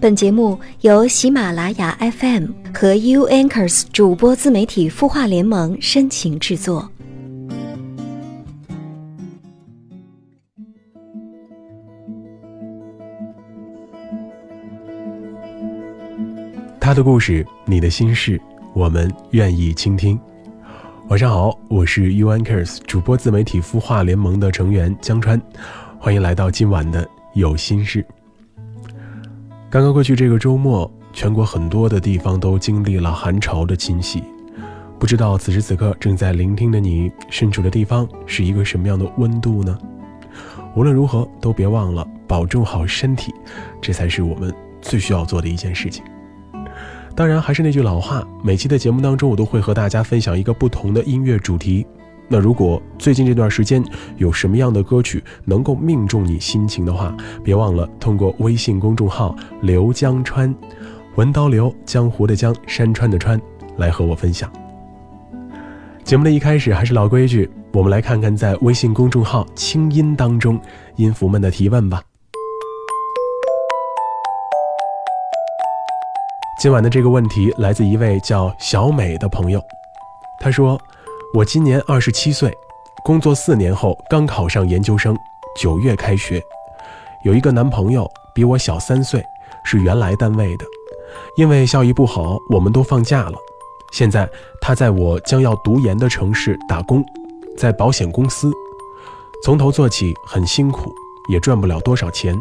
本节目由喜马拉雅 FM 和 U Anchors 主播自媒体孵化联盟深情制作。他的故事，你的心事，我们愿意倾听。晚上好，我是 U Anchors 主播自媒体孵化联盟的成员江川，欢迎来到今晚的有心事。刚刚过去这个周末，全国很多的地方都经历了寒潮的侵袭。不知道此时此刻正在聆听的你，身处的地方是一个什么样的温度呢？无论如何，都别忘了保重好身体，这才是我们最需要做的一件事情。当然，还是那句老话，每期的节目当中，我都会和大家分享一个不同的音乐主题。那如果最近这段时间有什么样的歌曲能够命中你心情的话，别忘了通过微信公众号“刘江川”，文刀刘江湖的江山川的川，来和我分享。节目的一开始还是老规矩，我们来看看在微信公众号“清音”当中音符们的提问吧。今晚的这个问题来自一位叫小美的朋友，他说。我今年二十七岁，工作四年后刚考上研究生，九月开学。有一个男朋友比我小三岁，是原来单位的。因为效益不好，我们都放假了。现在他在我将要读研的城市打工，在保险公司，从头做起，很辛苦，也赚不了多少钱。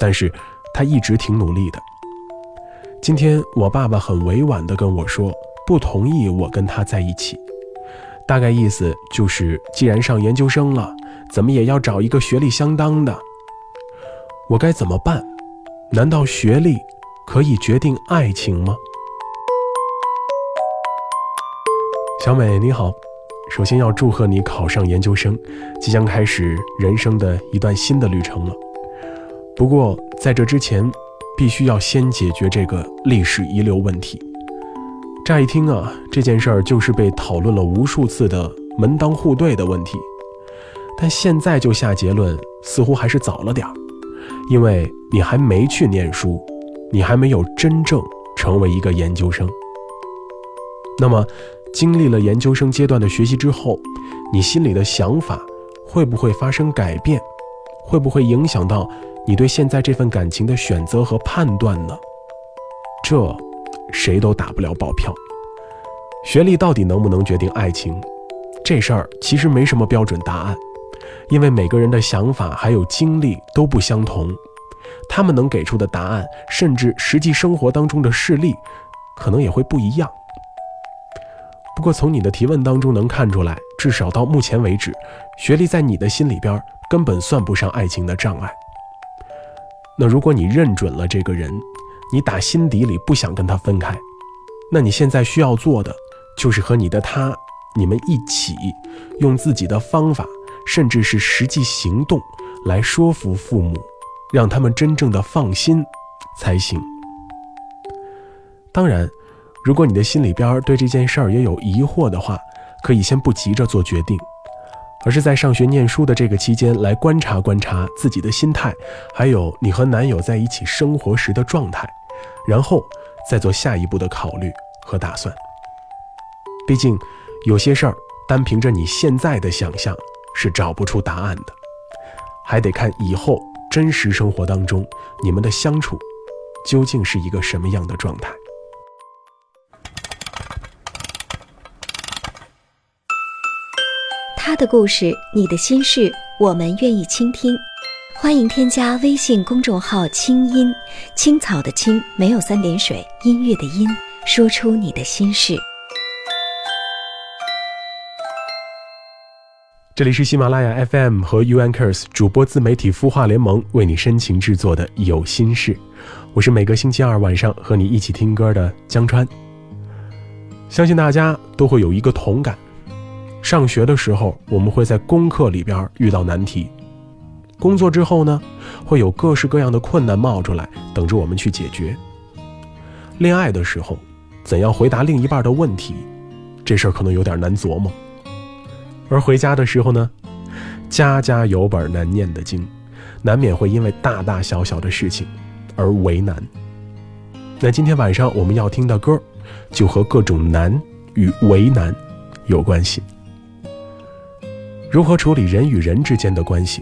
但是他一直挺努力的。今天我爸爸很委婉地跟我说，不同意我跟他在一起。大概意思就是，既然上研究生了，怎么也要找一个学历相当的。我该怎么办？难道学历可以决定爱情吗？小美你好，首先要祝贺你考上研究生，即将开始人生的一段新的旅程了。不过在这之前，必须要先解决这个历史遗留问题。乍一听啊，这件事儿就是被讨论了无数次的门当户对的问题，但现在就下结论，似乎还是早了点儿，因为你还没去念书，你还没有真正成为一个研究生。那么，经历了研究生阶段的学习之后，你心里的想法会不会发生改变？会不会影响到你对现在这份感情的选择和判断呢？这。谁都打不了保票。学历到底能不能决定爱情？这事儿其实没什么标准答案，因为每个人的想法还有经历都不相同，他们能给出的答案，甚至实际生活当中的事例，可能也会不一样。不过从你的提问当中能看出来，至少到目前为止，学历在你的心里边根本算不上爱情的障碍。那如果你认准了这个人，你打心底里不想跟他分开，那你现在需要做的就是和你的他，你们一起用自己的方法，甚至是实际行动来说服父母，让他们真正的放心才行。当然，如果你的心里边对这件事儿也有疑惑的话，可以先不急着做决定，而是在上学念书的这个期间来观察观察自己的心态，还有你和男友在一起生活时的状态。然后再做下一步的考虑和打算。毕竟，有些事儿单凭着你现在的想象是找不出答案的，还得看以后真实生活当中你们的相处究竟是一个什么样的状态。他的故事，你的心事，我们愿意倾听。欢迎添加微信公众号“清音青草”的青没有三点水，音乐的音，说出你的心事。这里是喜马拉雅 FM 和 U Anchors 主播自媒体孵化联盟为你深情制作的有心事，我是每个星期二晚上和你一起听歌的江川。相信大家都会有一个同感，上学的时候我们会在功课里边遇到难题。工作之后呢，会有各式各样的困难冒出来，等着我们去解决。恋爱的时候，怎样回答另一半的问题，这事儿可能有点难琢磨。而回家的时候呢，家家有本难念的经，难免会因为大大小小的事情而为难。那今天晚上我们要听的歌，就和各种难与为难有关系。如何处理人与人之间的关系，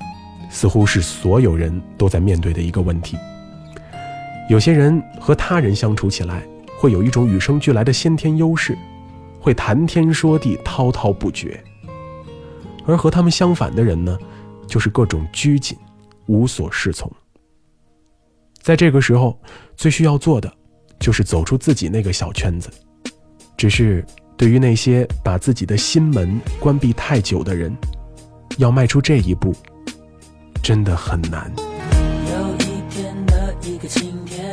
似乎是所有人都在面对的一个问题。有些人和他人相处起来，会有一种与生俱来的先天优势，会谈天说地，滔滔不绝；而和他们相反的人呢，就是各种拘谨，无所适从。在这个时候，最需要做的，就是走出自己那个小圈子。只是对于那些把自己的心门关闭太久的人，要迈出这一步，真的很难。有一天的一个晴天，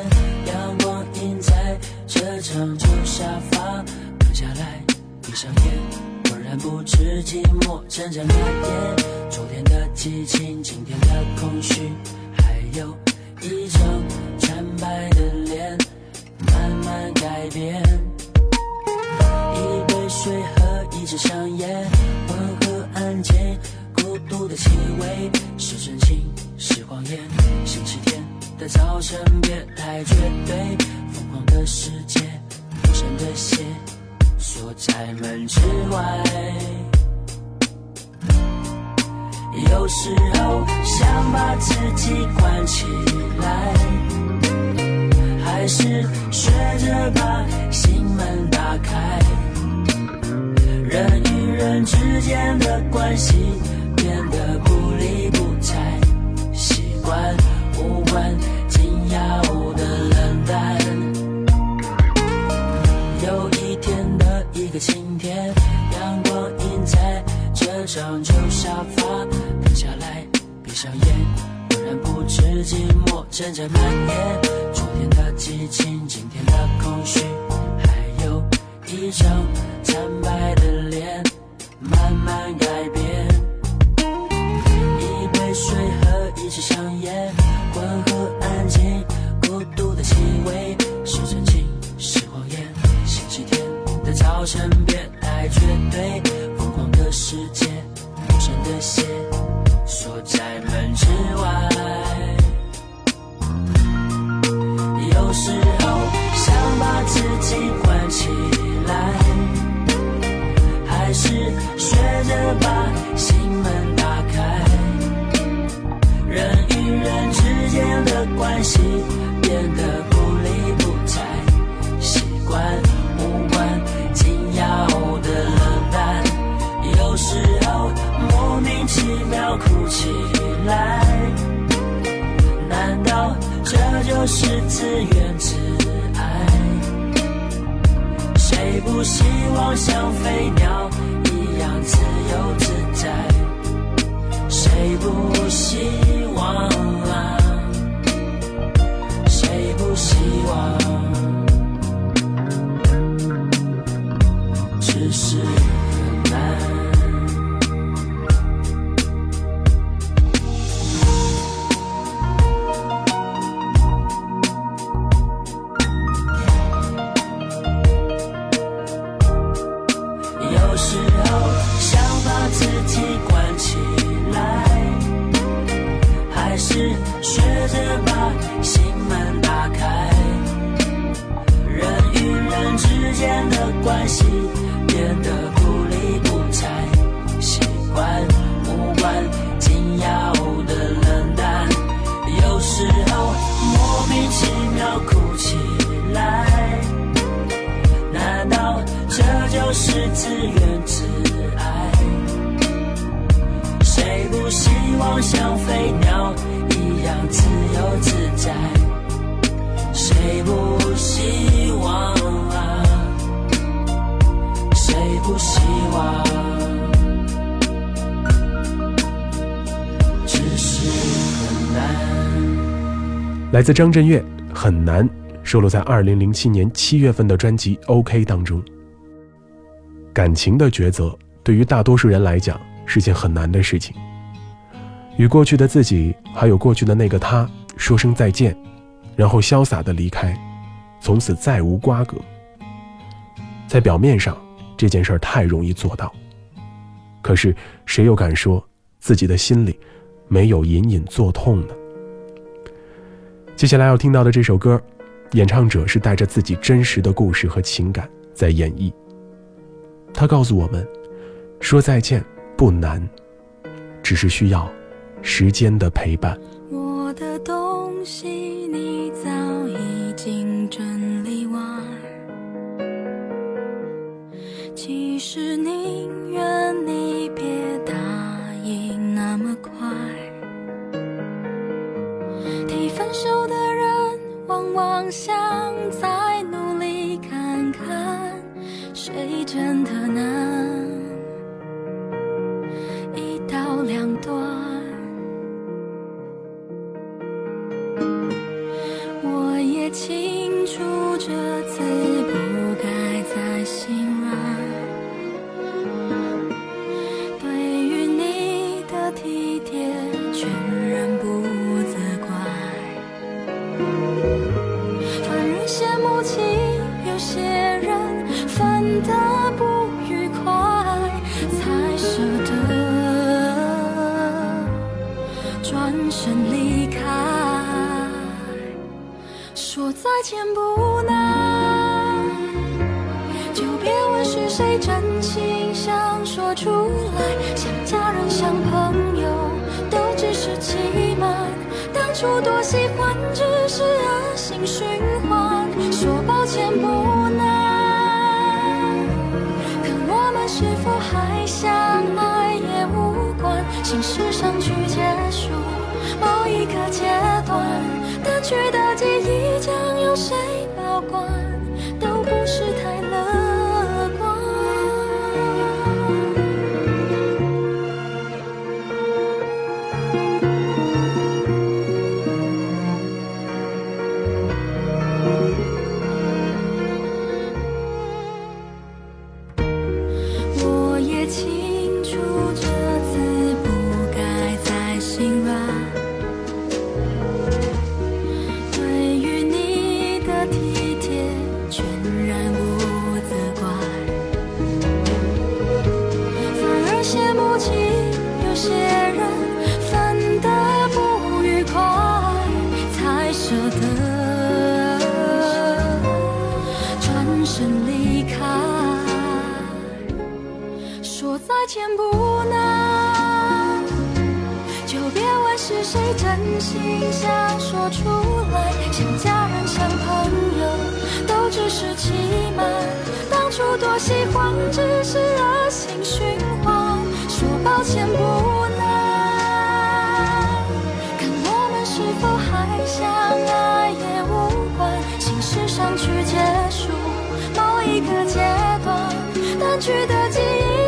阳光映在这张旧沙发，躺下来，闭上眼，浑然不知寂寞正在蔓延。昨天的激情，今天的空虚，还有一张惨白的脸，慢慢改变。水和一支香烟，温和安静。孤独的气味是真情是谎言。星期天的早晨别太绝对，疯狂的世界，陌生的鞋锁在门之外。有时候想把自己关起来，还是学着把心门打开。人与人之间的关系。变得不理不睬，习惯无关紧要的冷淡。有一天的一个晴天，阳光映在这张旧沙发，躺下来，闭上眼，忽然不知寂寞正在蔓延。昨天的激情，今天的空虚，还有一张惨白的脸，慢慢改变。一杯水和一支香烟，温和安静，孤独的气味是真情是谎言。星期天的早晨别太绝对，疯狂的世界，陌生的鞋我是自怨自艾？谁不希望像飞鸟一样自由自在？谁不希望只是很难来自张震岳，很难收录在二零零七年七月份的专辑《OK》当中。感情的抉择对于大多数人来讲是件很难的事情。与过去的自己，还有过去的那个他说声再见，然后潇洒的离开，从此再无瓜葛。在表面上，这件事儿太容易做到，可是谁又敢说自己的心里没有隐隐作痛呢？接下来要听到的这首歌，演唱者是带着自己真实的故事和情感在演绎。他告诉我们，说再见不难，只是需要时间的陪伴。我的东西你在是宁愿你转身离开。说再见不难，就别问是谁真心想说出来。像家人，像朋友，都只是欺瞒。当初多喜欢，只是恶性循环。说抱歉不难，可我们是否还相爱也无关。心事上去结束某一个阶段。淡去的记忆将由谁说再见不难。就别问是谁真心想说出来，像家人，像朋友，都只是欺瞒。当初多喜欢，只是恶性循环。说抱歉不难，看我们是否还相爱也无关。心事上去结束某一个阶段，淡去的记忆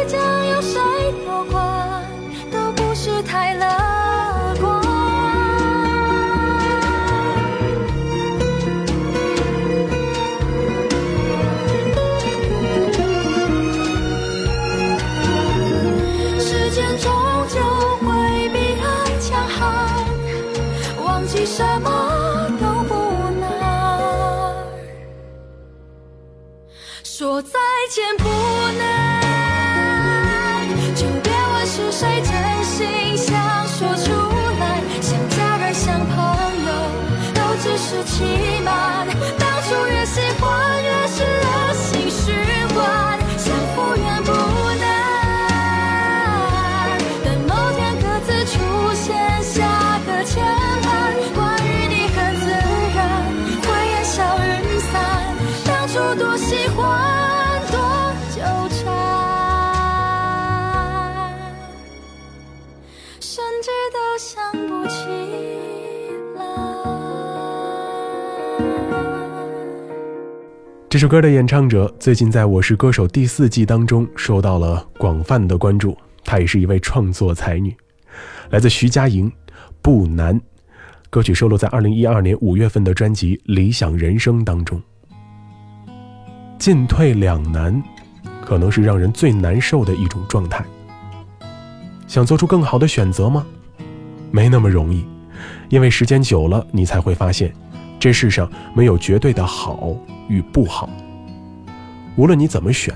这首歌的演唱者最近在《我是歌手》第四季当中受到了广泛的关注，她也是一位创作才女，来自徐佳莹，《不难》歌曲收录在二零一二年五月份的专辑《理想人生》当中。进退两难，可能是让人最难受的一种状态。想做出更好的选择吗？没那么容易，因为时间久了，你才会发现，这世上没有绝对的好与不好。无论你怎么选，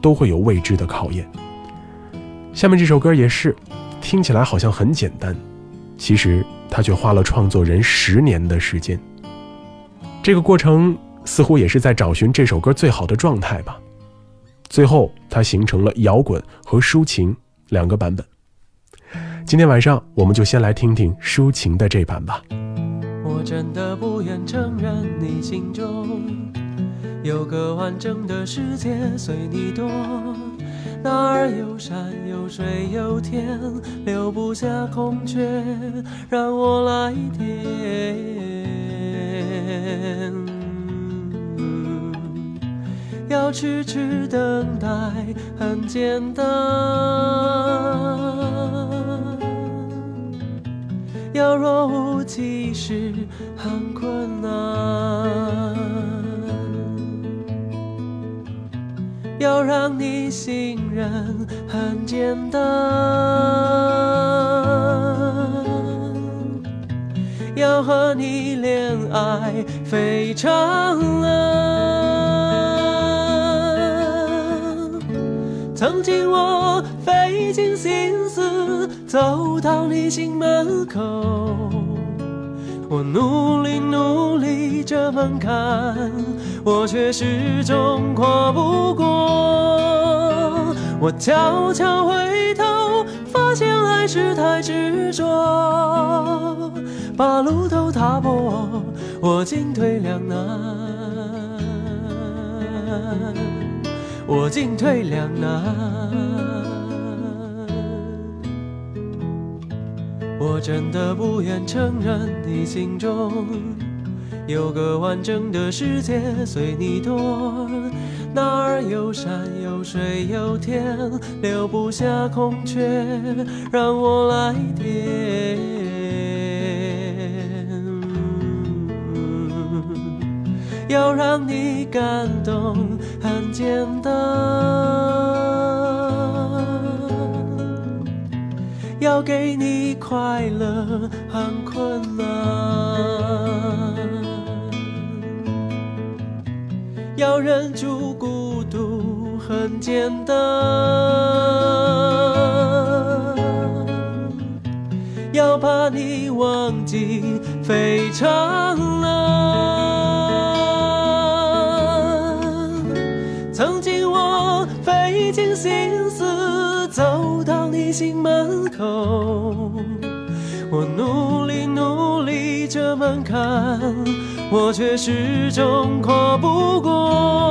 都会有未知的考验。下面这首歌也是，听起来好像很简单，其实他却花了创作人十年的时间。这个过程似乎也是在找寻这首歌最好的状态吧。最后，它形成了摇滚和抒情两个版本。今天晚上，我们就先来听听抒情的这版吧。我真的不愿承认，你心中有个完整的世界随你躲，哪儿有山有水有天，留不下空缺让我来填。要痴痴等待很简单，要若无其事很困难，要让你信任很简单，要和你恋爱非常难。曾经我费尽心思走到你心门口，我努力努力这门槛，我却始终跨不。我悄悄回头，发现还是太执着，把路都踏破，我进退两难。我进退两难，我真的不愿承认，你心中有个完整的世界随你躲，哪儿有山有水有天，留不下空缺让我来填。要让你感动很简单，要给你快乐很困难，要忍住很简单，要把你忘记非常难。心思走到你心门口，我努力努力这门槛，我却始终跨不过。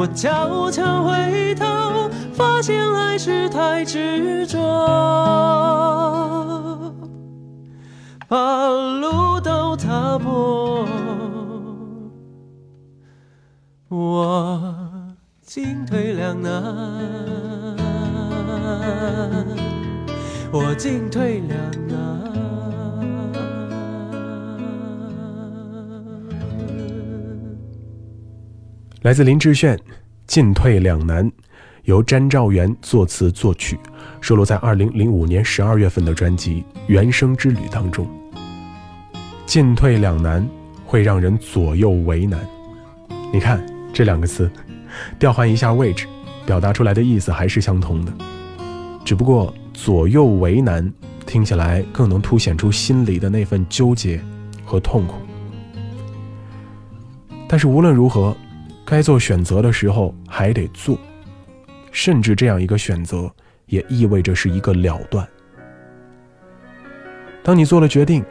我悄悄回头，发现还是太执着，把路都踏破。我。进退两难，我进退两来自林志炫，《进退两难》，由詹兆元作词作曲，收录在二零零五年十二月份的专辑《原声之旅》当中。进退两难会让人左右为难，你看这两个词。调换一下位置，表达出来的意思还是相同的，只不过左右为难听起来更能凸显出心里的那份纠结和痛苦。但是无论如何，该做选择的时候还得做，甚至这样一个选择也意味着是一个了断。当你做了决定，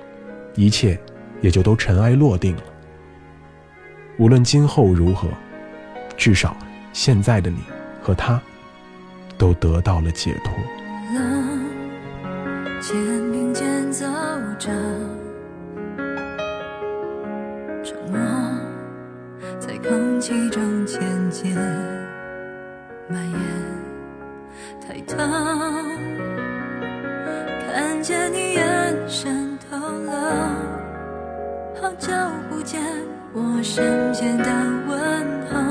一切也就都尘埃落定了。无论今后如何。至少，现在的你和他，都得到了解脱。肩并肩走着，在空气中渐渐蔓延。抬头看见你眼神透露，好久不见，我深浅的问候。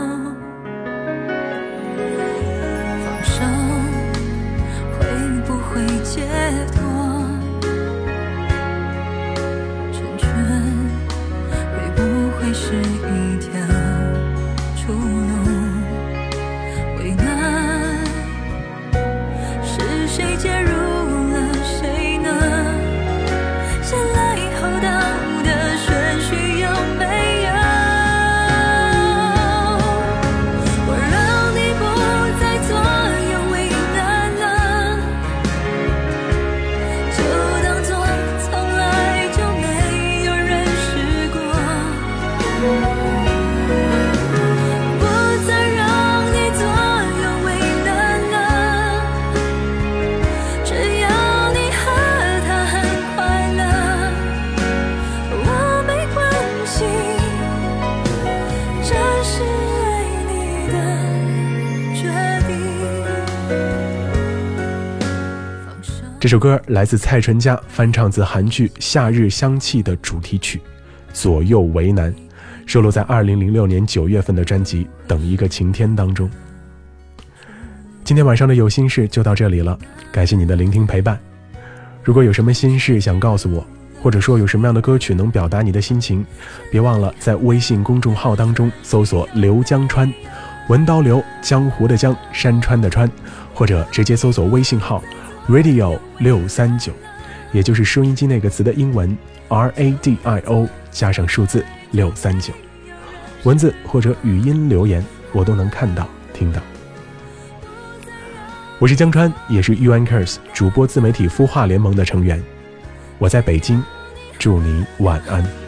这首歌来自蔡淳佳翻唱自韩剧《夏日香气》的主题曲《左右为难》，收录在2006年9月份的专辑《等一个晴天》当中。今天晚上的有心事就到这里了，感谢你的聆听陪伴。如果有什么心事想告诉我，或者说有什么样的歌曲能表达你的心情，别忘了在微信公众号当中搜索“刘江川”，文刀刘，江湖的江，山川的川，或者直接搜索微信号 “radio 六三九”，也就是收音机那个词的英文 “r a d i o” 加上数字六三九，文字或者语音留言我都能看到听到。我是江川，也是 u n c u r s 主播自媒体孵化联盟的成员。我在北京，祝你晚安。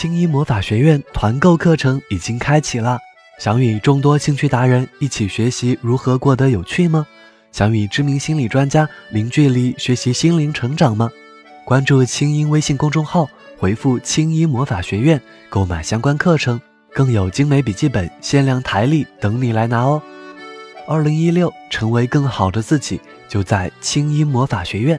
青衣魔法学院团购课程已经开启了，想与众多兴趣达人一起学习如何过得有趣吗？想与知名心理专家零距离学习心灵成长吗？关注青音微信公众号，回复“青衣魔法学院”购买相关课程，更有精美笔记本、限量台历等你来拿哦！二零一六，成为更好的自己，就在青音魔法学院。